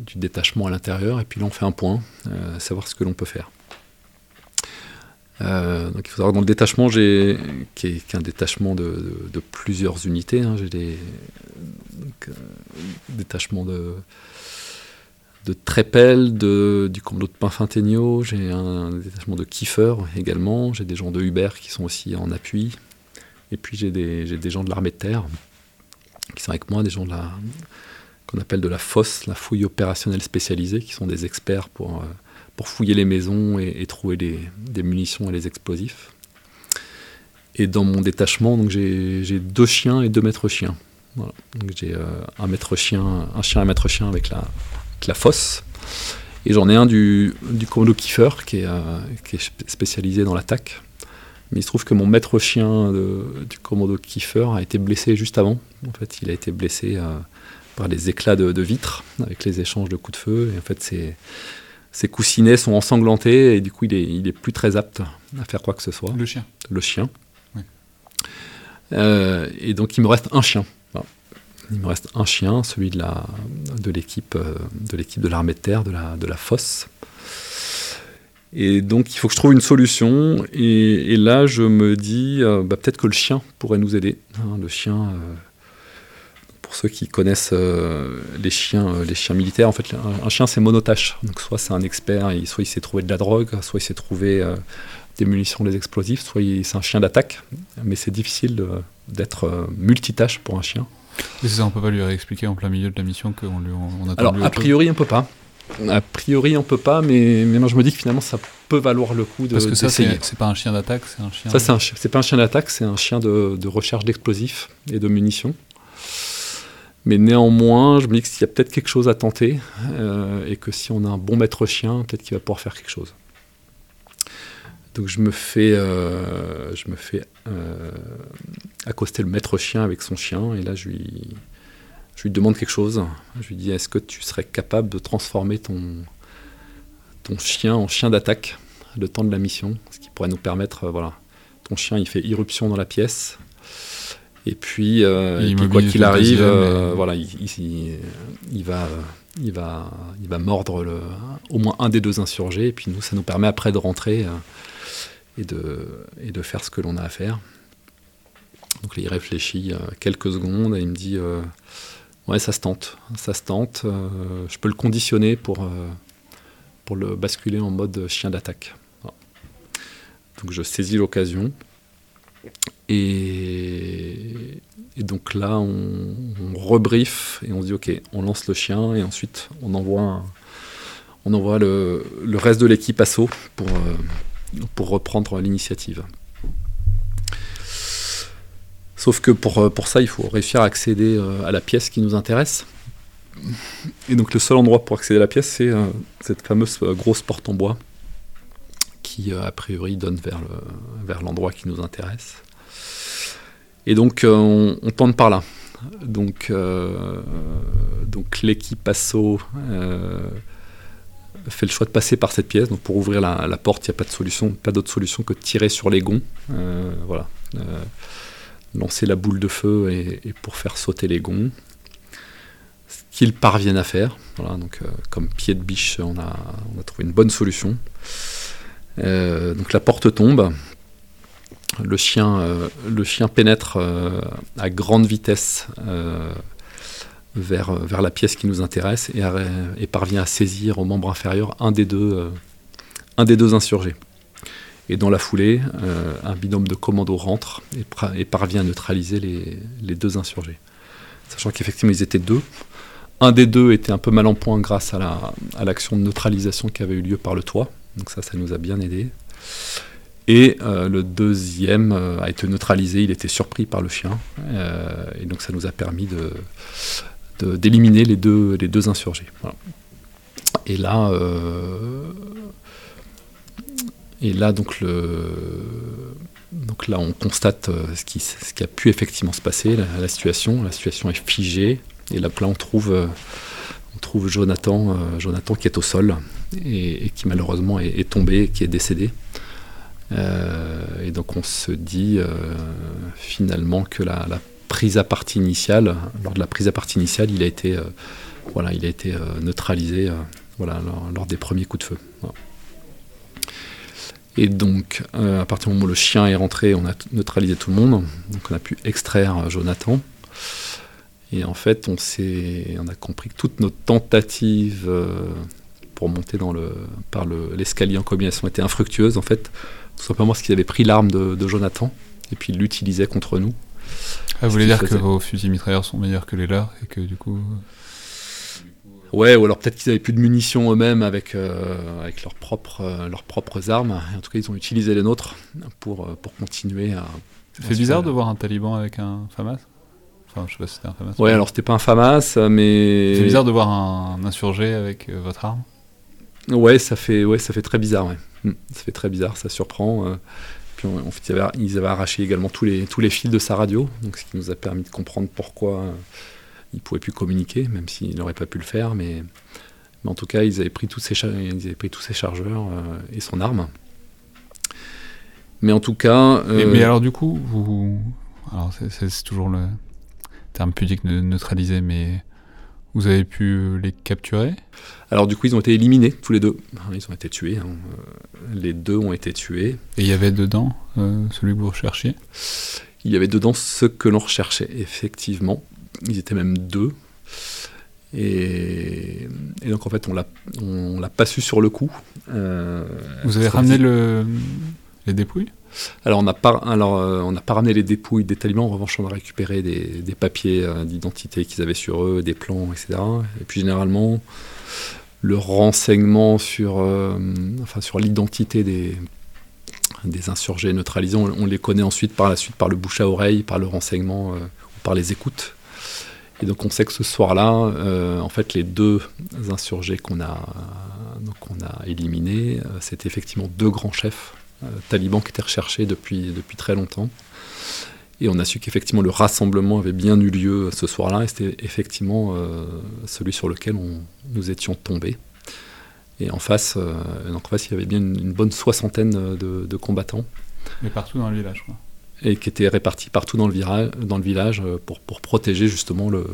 du détachement à l'intérieur. Et puis là, on fait un point, euh, savoir ce que l'on peut faire. donc il faut dans le détachement, j'ai, qui, est, un détachement de, plusieurs unités, hein, j'ai des détachements de de Trépel, de, du commando de Pinfintegno, j'ai un, détachement de Kiefer également, j'ai des gens de Uber qui sont aussi en appui, et puis j'ai des, gens de l'armée de terre qui sont avec moi, des gens de la qu'on appelle de la fosse, la fouille opérationnelle spécialisée, qui sont des experts pour, euh, fouiller les maisons et, trouver des munitions et les explosifs. Et dans mon détachement, donc j'ai deux chiens et deux maîtres chiens. Donc j'ai euh, un maître chien, un chien et un maître chien avec la, fosse. Et j'en ai un du, du commando Kiefer qui est, euh, qui est spécialisé dans l'attaque. Mais il se trouve que mon maître chien du commando Kiefer a été blessé juste avant. En fait, il a été blessé euh, par les éclats de, vitres avec les échanges de coups de feu. Et en fait, ses, ses coussinets sont ensanglantés et du coup, il est, il est plus très apte à faire quoi que ce soit. Le chien. Le chien. Euh, et donc, il me reste un chien. Il me reste un chien, celui de, de euh, de l'équipe de l'armée de terre, de la, de la fosse. Et donc, il faut que je trouve une solution. Et, là, je me dis, euh, bah, peut-être que le chien pourrait nous aider. Hein, le chien, euh, pour ceux qui connaissent euh, les, chiens, les chiens militaires, en fait, un, chien, c'est monotache. Donc, soit c'est un expert, et soit il s'est trouvé de la drogue, soit il s'est trouvé des munitions, des explosifs, soit c'est un chien d'attaque. Mais c'est difficile d'être multitâche pour un chien. Et ça, on peut pas lui réexpliquer en plein milieu de la mission qu'on lui on Alors, a priori, on peut pas. A priori, on peut pas, mais, mais moi je me dis que finalement ça peut valoir le coup de. Parce que ça, c'est pas un chien d'attaque, c'est un chien. Ça, c'est pas un chien d'attaque, c'est un chien de, de recherche d'explosifs et de munitions. Mais néanmoins, je me dis qu'il y a peut-être quelque chose à tenter euh, et que si on a un bon maître chien, peut-être qu'il va pouvoir faire quelque chose. Donc je me fais, euh, je me fais euh, accoster le maître chien avec son chien et là je lui, je lui demande quelque chose. Je lui dis est-ce que tu serais capable de transformer ton, ton chien en chien d'attaque le temps de la mission? Ce qui pourrait nous permettre, euh, voilà, ton chien il fait irruption dans la pièce. Et puis, euh, quoi qu'il arrive, euh, voilà, il, il, va, il, va, il va mordre le, au moins un des deux insurgés. Et puis nous, ça nous permet après de rentrer et, de, et de faire ce que l'on a à faire. Donc il réfléchit quelques secondes et il me dit Ouais, ça se tente. Ça se tente. Euh, je peux le conditionner pour, euh, pour le basculer en mode chien d'attaque. Donc je saisis l'occasion. Et, donc là, on, on rebrief et on se dit ok, on lance le chien et ensuite on envoie, on envoie le, le reste de l'équipe assaut pour, euh, pour reprendre l'initiative. Sauf que pour, euh, pour ça, il faut réussir à accéder euh, à la pièce qui nous intéresse. Et donc le seul endroit pour accéder à la pièce, c'est euh, cette fameuse grosse porte en bois qui, a priori, donne vers, le, vers l'endroit qui nous intéresse. Et donc on, tente par là. Donc, donc l'équipe assaut fait le choix de passer par cette pièce. Donc pour ouvrir la, la porte, il n'y a pas de solution, pas d'autre solution que de tirer sur les gonds. voilà lancer la boule de feu et, pour faire sauter les gonds. Ce qu'ils parviennent à faire. Voilà, donc, euh, comme pied de biche, on a, on a trouvé une bonne solution. Euh, donc la porte tombe. Le chien, euh, le chien pénètre à grande vitesse vers, vers la pièce qui nous intéresse et, parvient à saisir au membre inférieur un des deux, un des deux insurgés. Et dans la foulée, euh, un binôme de commando rentre et, parvient à neutraliser les, deux insurgés. Sachant qu'effectivement, ils étaient deux. Un des deux était un peu mal en point grâce à l'action de neutralisation qui avait eu lieu par le toit. Donc ça, ça nous a bien aidé. Et euh, le deuxième euh, a été neutralisé, il était surpris par le chien. et donc ça nous a permis d'éliminer de, les, deux, les deux insurgés. Et là, et là, donc, donc là, on constate euh, ce qui, a pu effectivement se passer, la, situation. La situation est figée. Et là, là on trouve, euh, on trouve Jonathan, euh, Jonathan qui est au sol et, qui malheureusement est, tombé, qui est décédé. et donc on se dit finalement que la, prise à partie initiale, lors de la prise à partie initiale, il a été, voilà, il a été neutralisé voilà, lors, des premiers coups de feu. Et donc, euh, à partir du moment où le chien est rentré, on a neutralisé tout le monde. Donc, on a pu extraire euh, Jonathan. Et en fait, on, on a compris que toutes nos tentatives euh, pour monter dans le, par l'escalier en combinaison étaient infructueuses. En fait, tout simplement parce qu'ils avaient pris l'arme de, Jonathan et puis ils l'utilisaient contre nous. Ah, vous voulez dire que vos fusils mitrailleurs sont meilleurs que les leurs et que du coup. Ouais, ou alors peut-être qu'ils avaient plus de munitions eux-mêmes avec, euh, avec leurs, propres, euh, leurs propres armes. en tout cas, ils ont utilisé les nôtres pour, euh, pour continuer à. C'est bizarre de voir un taliban avec un FAMAS Enfin, je sais pas si c'était un FAMAS. Ouais, alors c'était pas un FAMAS, mais. C'est bizarre de voir un insurgé avec votre arme Ouais, ça fait, ouais, ça fait très bizarre, ouais. Hmm, ça fait très bizarre, ça surprend. Puis en fait, ils avaient, arraché également tous les, tous les fils de sa radio, donc ce qui nous a permis de comprendre pourquoi il pouvait plus communiquer, même s'il n'aurait pas pu le faire, mais, en tout cas, ils avaient pris tous ses, ils avaient pris tous ses chargeurs euh, et son arme. Mais en tout cas. Euh, mais alors, du coup, vous. Alors, c'est toujours le terme pudique de neutraliser, mais Vous avez pu les capturer? Alors du coup, ils ont été éliminés, tous les deux. Ils ont été tués. Hein. Les deux ont été tués. Et il y avait dedans celui que vous recherchiez? Il y avait dedans ce que l'on recherchait, effectivement. Ils étaient même deux. Et, donc en fait, on l'a, on l'a pas su sur le coup. Euh, Vous avez ramené le, les dépouilles? Alors on n'a pas, alors euh, on n'a pas ramené les dépouilles des talibans. En revanche, on a récupéré des, des papiers euh, d'identité qu'ils avaient sur eux, des plans, etc. Et puis généralement, le renseignement sur, enfin sur l'identité des des insurgés neutralisés, on, on, les connaît ensuite par la suite par le bouche à oreille, par le renseignement ou par les écoutes. Et donc on sait que ce soir-là, euh, en fait, les deux insurgés qu'on a, donc a éliminés, euh, c'était effectivement deux grands chefs euh, talibans qui étaient recherchés depuis, depuis très longtemps. Et on a su qu'effectivement le rassemblement avait bien eu lieu ce soir-là, et c'était effectivement celui sur lequel on, nous étions tombés. Et en face, en face, il y avait bien une, bonne soixantaine de, de combattants. Mais partout dans le village, quoi et qui étaient répartis partout dans le, dans le village euh, pour, pour, protéger justement le,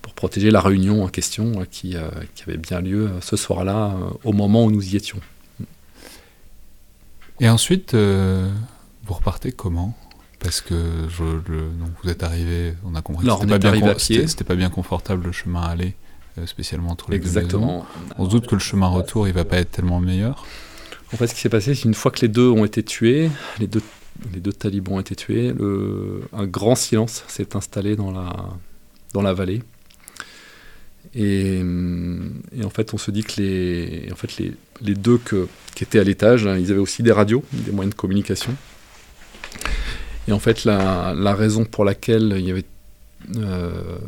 pour protéger la réunion en question euh, qui, euh, qui avait bien lieu ce soir-là au moment où nous y étions. Et ensuite, vous repartez comment? Parce que je, donc vous êtes arrivé, on a compris que c'était pas, bien, c'était pas bien confortable le chemin à aller, spécialement entre les Exactement. deux On se doute que le chemin retour, il va pas être tellement meilleur. En fait, ce qui s'est passé, c'est une fois que les deux ont été tués, les deux les deux talibans ont été tués, un grand silence s'est installé dans la, dans la vallée. Et, en fait, on se dit que les, en fait, les, les deux que, qui étaient à l'étage, hein, ils avaient aussi des radios, des moyens de communication. Et en fait, la, raison pour laquelle il y avait euh,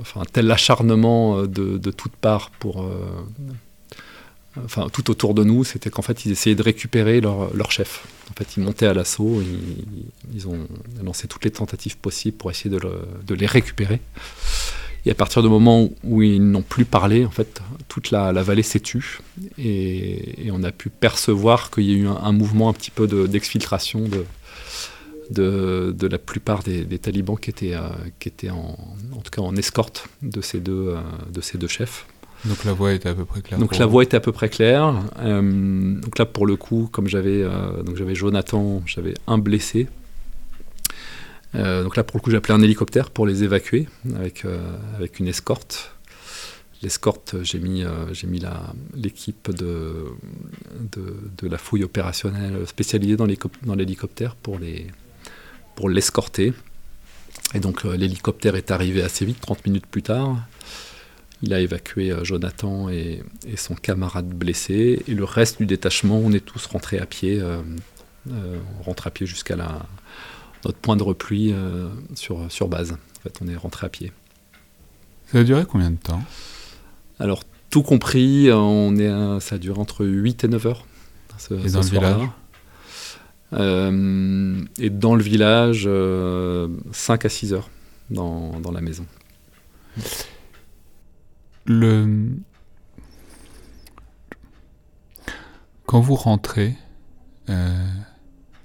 enfin, un tel acharnement de, de toutes parts pour, euh, enfin tout autour de nous, c'était qu'en fait ils essayaient de récupérer leur, chef. En fait, ils montaient à l'assaut, ils, ont lancé toutes les tentatives possibles pour essayer de, le, de, les récupérer. Et à partir du moment où ils n'ont plus parlé, en fait, toute la, vallée s'est tue et, on a pu percevoir qu'il y a eu un, mouvement un petit peu d'exfiltration de, la plupart des, talibans qui étaient, euh, en, escorte de ces deux, euh, de ces deux chefs. Donc la voix était à peu près claire. Donc la voix était à peu près claire. Euh, donc là pour le coup, comme j'avais euh, donc j'avais Jonathan, j'avais un blessé. Euh, donc là pour le coup j'ai appelé un hélicoptère pour les évacuer avec avec une escorte. L'escorte, j'ai mis, j'ai mis l'équipe de, de, de, la fouille opérationnelle spécialisée dans l'hélicoptère pour les pour l'escorter. Et donc l'hélicoptère est arrivé assez vite, 30 minutes plus tard. Il a évacué euh, Jonathan et, son camarade blessé. Et le reste du détachement, on est tous rentrés à pied. Euh, euh, on rentre à pied jusqu'à notre point de repli sur, sur base. En fait, on est rentré à pied. Ça a duré combien de temps? Alors, tout compris, on est, ça a duré entre 8 et 9 heures. et dans le village? Et dans le village, 5 à 6 heures dans, dans la maison le quand vous rentrez, euh,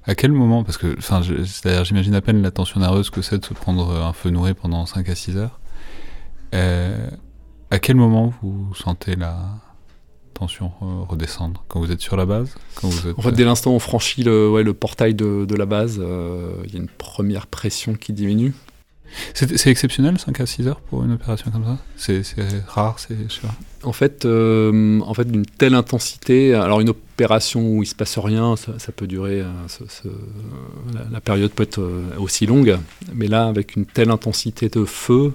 à quel moment, parce que, enfin, c'est-à-dire, j'imagine à peine la tension nerveuse que c'est de se prendre un feu nourri pendant 5 à 6 heures. Euh, à quel moment vous sentez la tension redescendre? Quand vous êtes sur la base? Quand vous êtes... En fait, dès l'instant où on franchit le, ouais, le portail de, de la base, euh, il y a une première pression qui diminue. C'est exceptionnel 5 à 6 heures pour une opération comme ça? C'est rare, c'est En fait, euh, en fait d'une telle intensité, alors une opération où il se passe rien, ça, ça peut durer, euh, ce, ce, la, la, période peut être euh, aussi longue, mais là, avec une telle intensité de feu,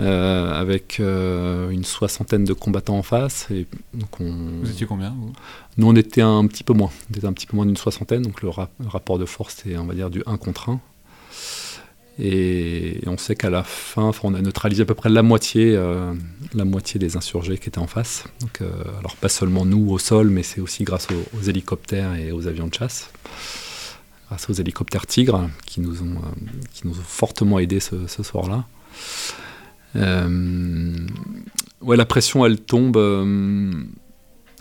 euh, avec euh, une soixantaine de combattants en face. Et donc on... Vous étiez combien vous? Nous, on était un petit peu moins. On était un petit peu moins d'une soixantaine, donc le, ra le rapport de force, c'est, on va dire, du 1 contre 1. Et on sait qu'à la fin, on a neutralisé à peu près la moitié, euh, la moitié des insurgés qui étaient en face. Donc, euh, alors pas seulement nous au sol, mais c'est aussi grâce aux, hélicoptères et aux avions de chasse, grâce aux hélicoptères Tigre qui nous ont, euh, qui nous ont fortement aidés ce, soir-là. Ouais, la pression, elle tombe.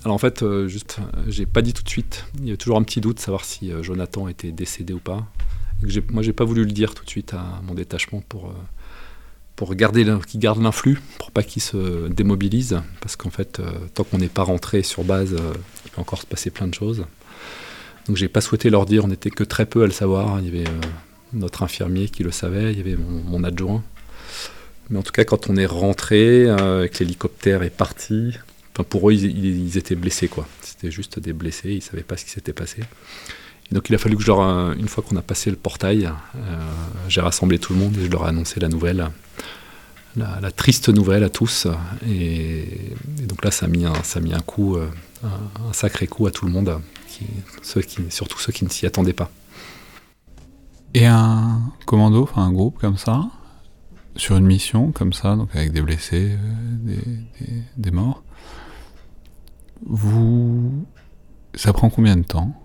Alors en fait, juste, j'ai pas dit tout de suite. Il y a toujours un petit doute, savoir si Jonathan était décédé ou pas moi, j'ai pas voulu le dire tout de suite à mon détachement pour, euh, pour garder qui garde l'influx, pour pas qu'il se démobilise, parce qu'en fait, tant qu'on n'est pas rentré sur base, il peut encore se passer plein de choses. Donc j'ai pas souhaité leur dire, on n'était que très peu à le savoir. Il y avait notre infirmier qui le savait, il y avait mon, adjoint. Mais en tout cas, quand on est rentré, que l'hélicoptère est parti, pour eux, ils, étaient blessés, quoi. C'était juste des blessés, ils savaient pas ce qui s'était passé. Donc il a fallu que je leur, euh, une fois qu'on a passé le portail, euh, j'ai rassemblé tout le monde et je leur ai annoncé la nouvelle, la, triste nouvelle à tous. Et, donc là, ça a mis un, ça a mis un coup, euh, un, sacré coup à tout le monde, ceux qui, surtout ceux qui ne s'y attendaient pas. Et un commando, enfin un groupe comme ça, sur une mission comme ça, donc avec des blessés, des morts, vous. Ça prend combien de temps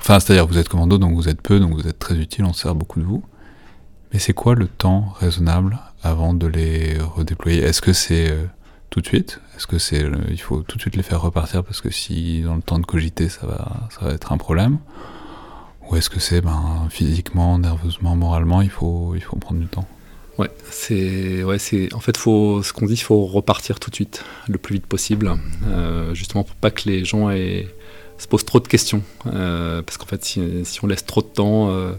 Enfin, c'est-à-dire, vous êtes commando, donc vous êtes peu, donc vous êtes très utile, on sert beaucoup de vous. Mais c'est quoi le temps raisonnable avant de les redéployer? Est-ce que c'est euh, tout de suite? Est-ce que c'est il faut tout de suite les faire repartir parce que si dans le temps de cogiter, ça va, ça va être un problème? Ou est-ce que c'est ben, physiquement, nerveusement, moralement, il faut, il faut prendre du temps? Ouais, c'est ouais, c'est en fait faut ce qu'on dit, il faut repartir tout de suite, le plus vite possible, euh, justement pour pas que les gens se posent trop de questions, euh, parce qu'en fait si, on laisse trop de temps, euh,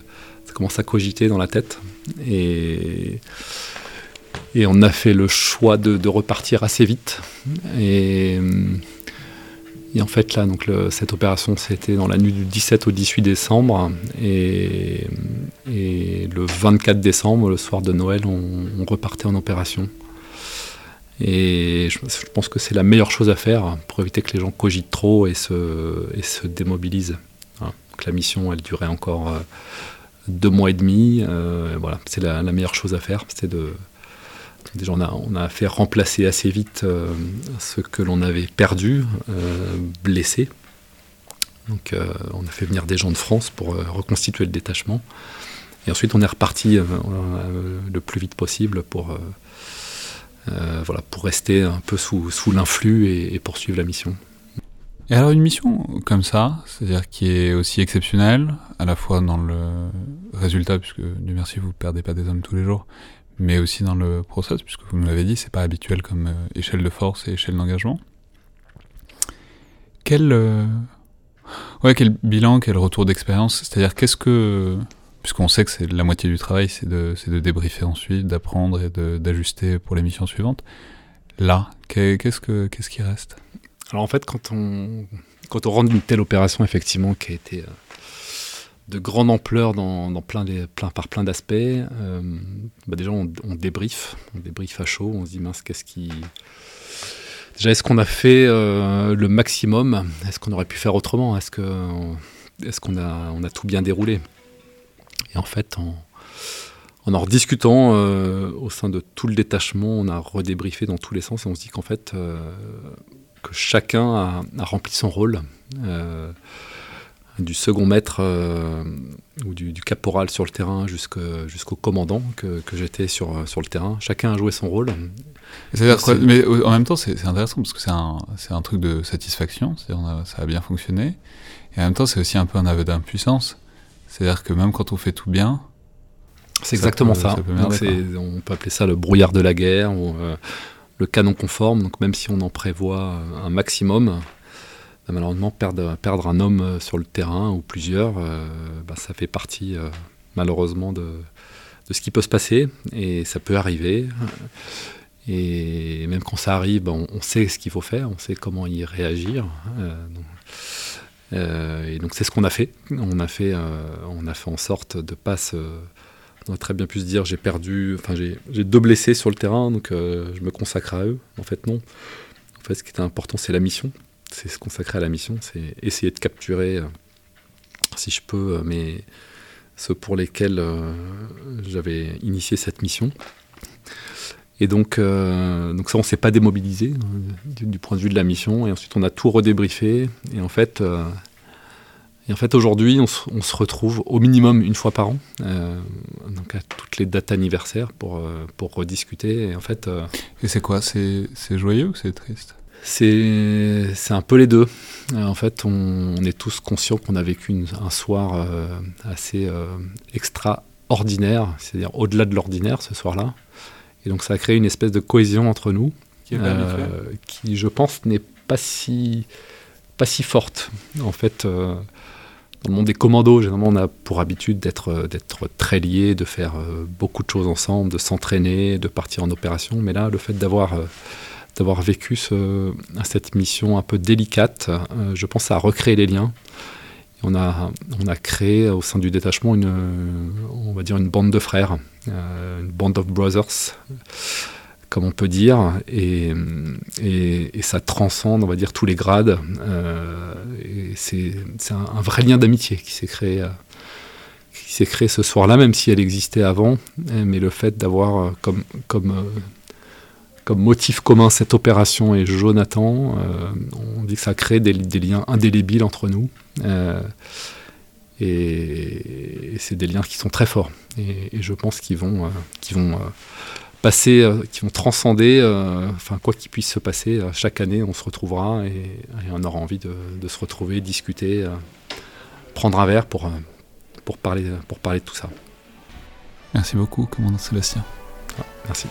ça commence à cogiter dans la tête et et on a fait le choix de, repartir assez vite et et en fait, là, donc cette opération, c'était dans la nuit du 17 au 18 décembre. Et, le 24 décembre, le soir de Noël, on, repartait en opération. Et je, pense que c'est la meilleure chose à faire pour éviter que les gens cogitent trop et se, et se démobilisent. Hein. la mission, elle durait encore euh, deux mois et demi. Euh, voilà, c'est la, meilleure chose à faire. C'était de, Déjà, on a, fait remplacer assez vite euh, ce que l'on avait perdu, euh, blessé. Donc, on a fait venir des gens de France pour reconstituer le détachement. Et ensuite, on est reparti le plus vite possible pour, voilà, pour rester un peu sous, sous l'influx et, poursuivre la mission. Et alors, une mission comme ça, c'est-à-dire qui est aussi exceptionnelle, à la fois dans le résultat, puisque, Dieu merci, vous ne perdez pas des hommes tous les jours, mais aussi dans le process, puisque vous nous l'avez dit, c'est pas habituel comme euh, échelle de force et échelle d'engagement. Quel, euh, ouais, quel bilan, quel retour d'expérience C'est-à-dire, qu'est-ce que. Puisqu'on sait que c'est la moitié du travail, c'est de, de débriefer ensuite, d'apprendre et d'ajuster pour les missions suivantes. Là, qu'est-ce, que, qu'est-ce qui reste? Alors, en fait, quand on, quand on rentre une telle opération, effectivement, qui a été. Euh, de grande ampleur dans, plein, plein, par plein d'aspects. Euh, bah déjà, on, on débrief, on débrief à chaud, on se dit mince, qu'est-ce qui. Déjà, est-ce qu'on a fait euh, le maximum? Est-ce qu'on aurait pu faire autrement? Est-ce qu'on est qu'on a, on a tout bien déroulé? Et en fait, en en, rediscutant euh, au sein de tout le détachement, on a redébriefé dans tous les sens et on se dit qu'en fait, que chacun a, a, rempli son rôle du second maître euh, ou du, caporal sur le terrain jusqu'au commandant que, j'étais sur, sur le terrain. Chacun a joué son rôle. mais en même temps, c'est intéressant parce que c'est un, un, truc de satisfaction, ça a bien fonctionné. Et en même temps, c'est aussi un peu un aveu d'impuissance. C'est-à-dire que même quand on fait tout bien. C'est exactement ça. on peut appeler ça le brouillard de la guerre ou euh, le canon conforme. Donc même si on en prévoit un maximum, bah, malheureusement, perdre, perdre un homme euh, sur le terrain ou plusieurs, euh, bah, ça fait partie euh, malheureusement de, de, ce qui peut se passer et ça peut arriver. Et même quand ça arrive, bah, on, sait ce qu'il faut faire, on sait comment y réagir. Et donc c'est ce qu'on a fait. On a fait, on a fait en sorte de pas se, on aurait très bien pu se dire j'ai perdu, enfin j'ai deux blessés sur le terrain, donc je me consacre à eux. En fait non. En fait ce qui était important c'est la mission c'est se consacrer à la mission, c'est essayer de capturer, euh, si je peux, euh, mais ceux pour lesquels euh, j'avais initié cette mission. Et donc, donc ça, on s'est pas démobilisé du, point de vue de la mission. Et ensuite, on a tout redébriefé. Et en fait, et en fait aujourd'hui, on, se retrouve au minimum une fois par an, donc à toutes les dates anniversaires pour, pour rediscuter. Et en fait. et c'est quoi? C'est joyeux ou c'est triste? C'est un peu les deux. Euh, en fait, on, est tous conscients qu'on a vécu un soir euh, assez euh, extraordinaire, c'est-à-dire au-delà de l'ordinaire ce soir-là. Et donc ça a créé une espèce de cohésion entre nous, Qui est euh, qui je pense n'est pas si, pas si forte. En fait, euh, dans le monde des commandos, généralement on a pour habitude d'être, d'être très liés, de faire beaucoup de choses ensemble, de s'entraîner, de partir en opération. Mais là, le fait d'avoir d'avoir vécu ce, cette mission un peu délicate. je pense à recréer les liens. On a, on créé au sein du détachement une, bande de frères, euh, une band of brothers, comme on peut dire, et, et, ça transcende, on va dire, tous les grades. Euh, c'est un, vrai lien d'amitié qui s'est créé, qui s'est créé ce soir-là, même si elle existait avant. Mais le fait d'avoir comme comme motif commun cette opération et Jonathan. Euh, on dit que ça crée des, liens indélébiles entre nous. Euh, et, c'est des liens qui sont très forts. Et, je pense qu'ils vont, euh, vont passer, qui vont transcender, enfin quoi qu'il puisse se passer, chaque année on se retrouvera et, on aura envie de, de se retrouver, discuter, prendre un verre pour, pour, parler, pour parler de tout ça. Merci beaucoup, commandant Sébastien. merci.